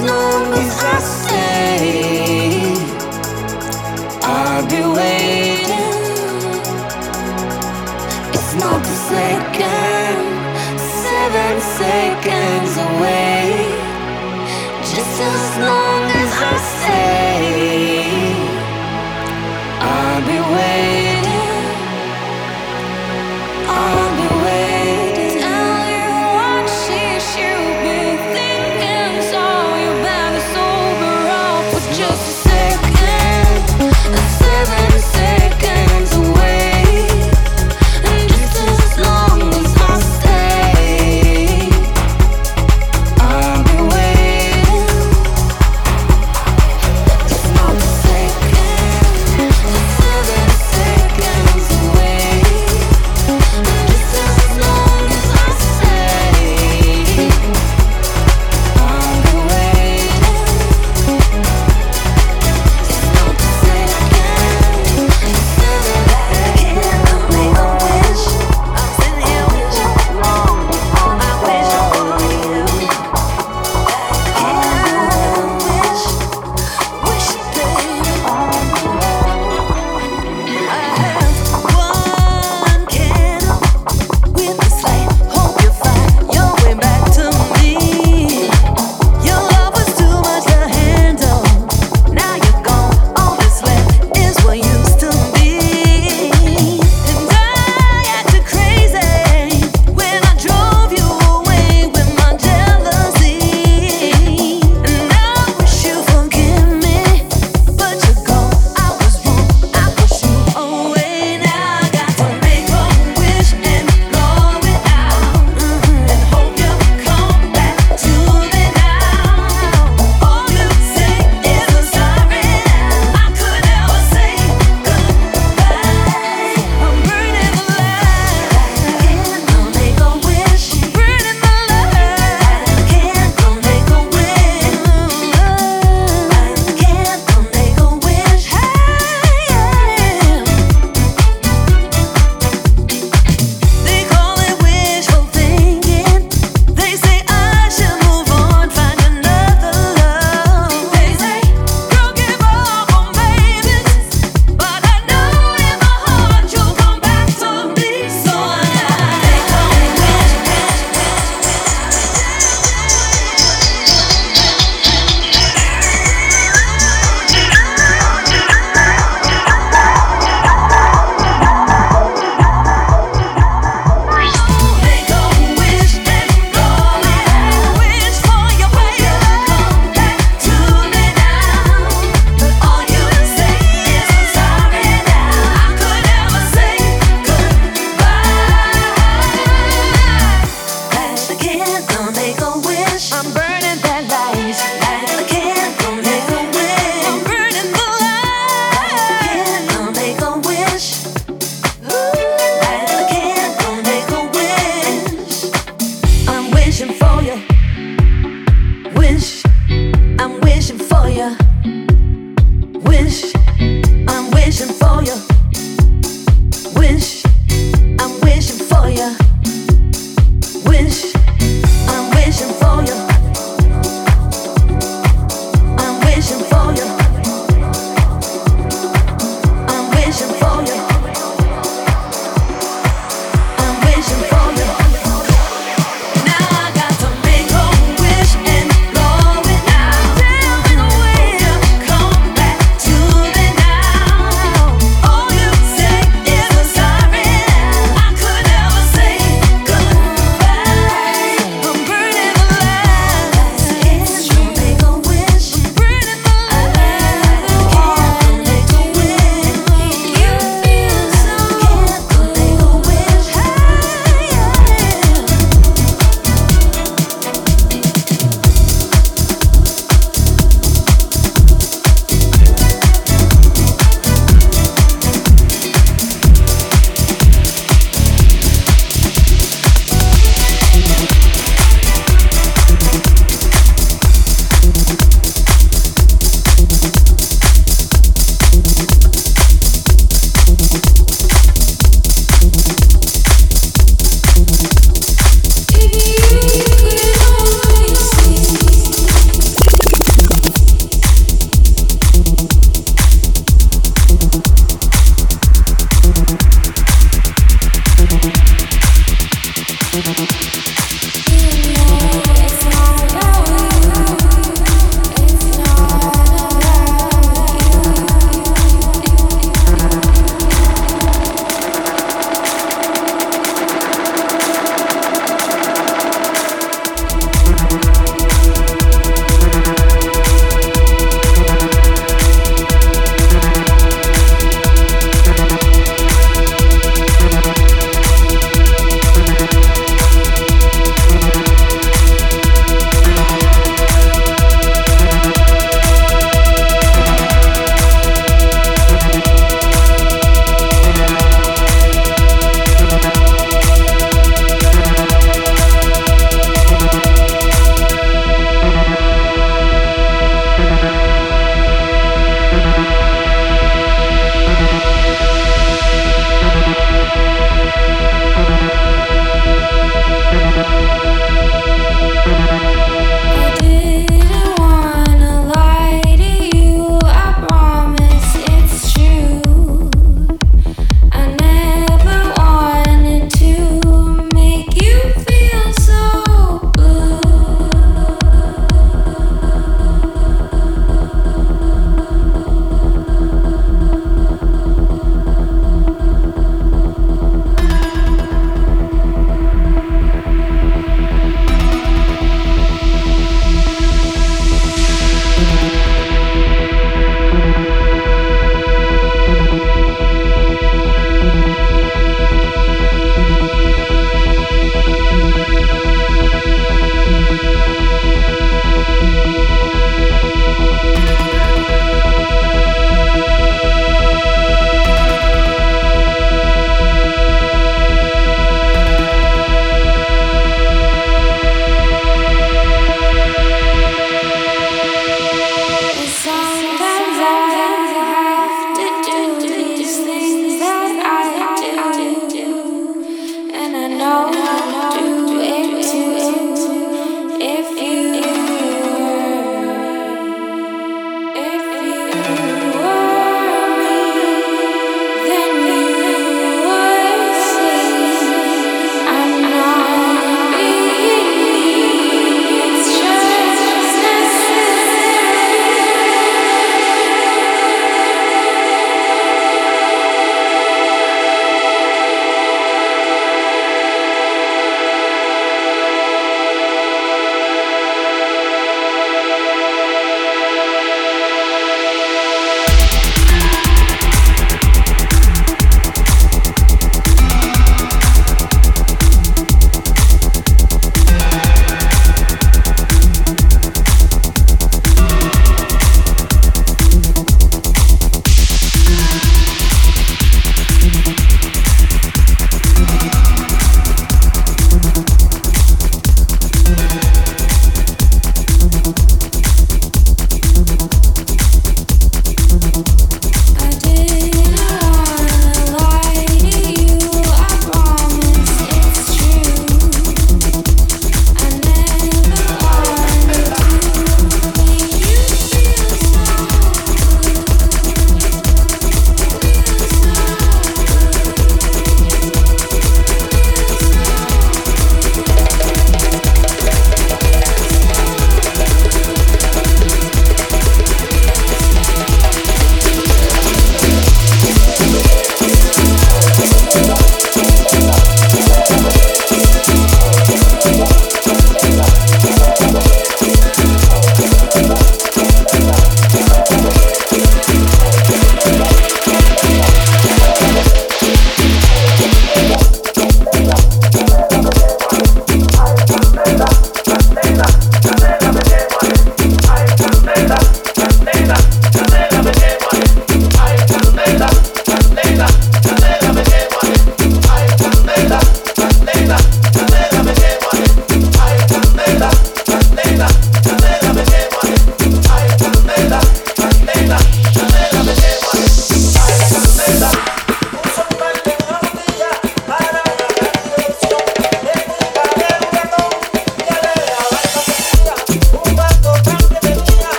long as I stay, I'll be waiting. It's not a second, seven seconds away. Just as long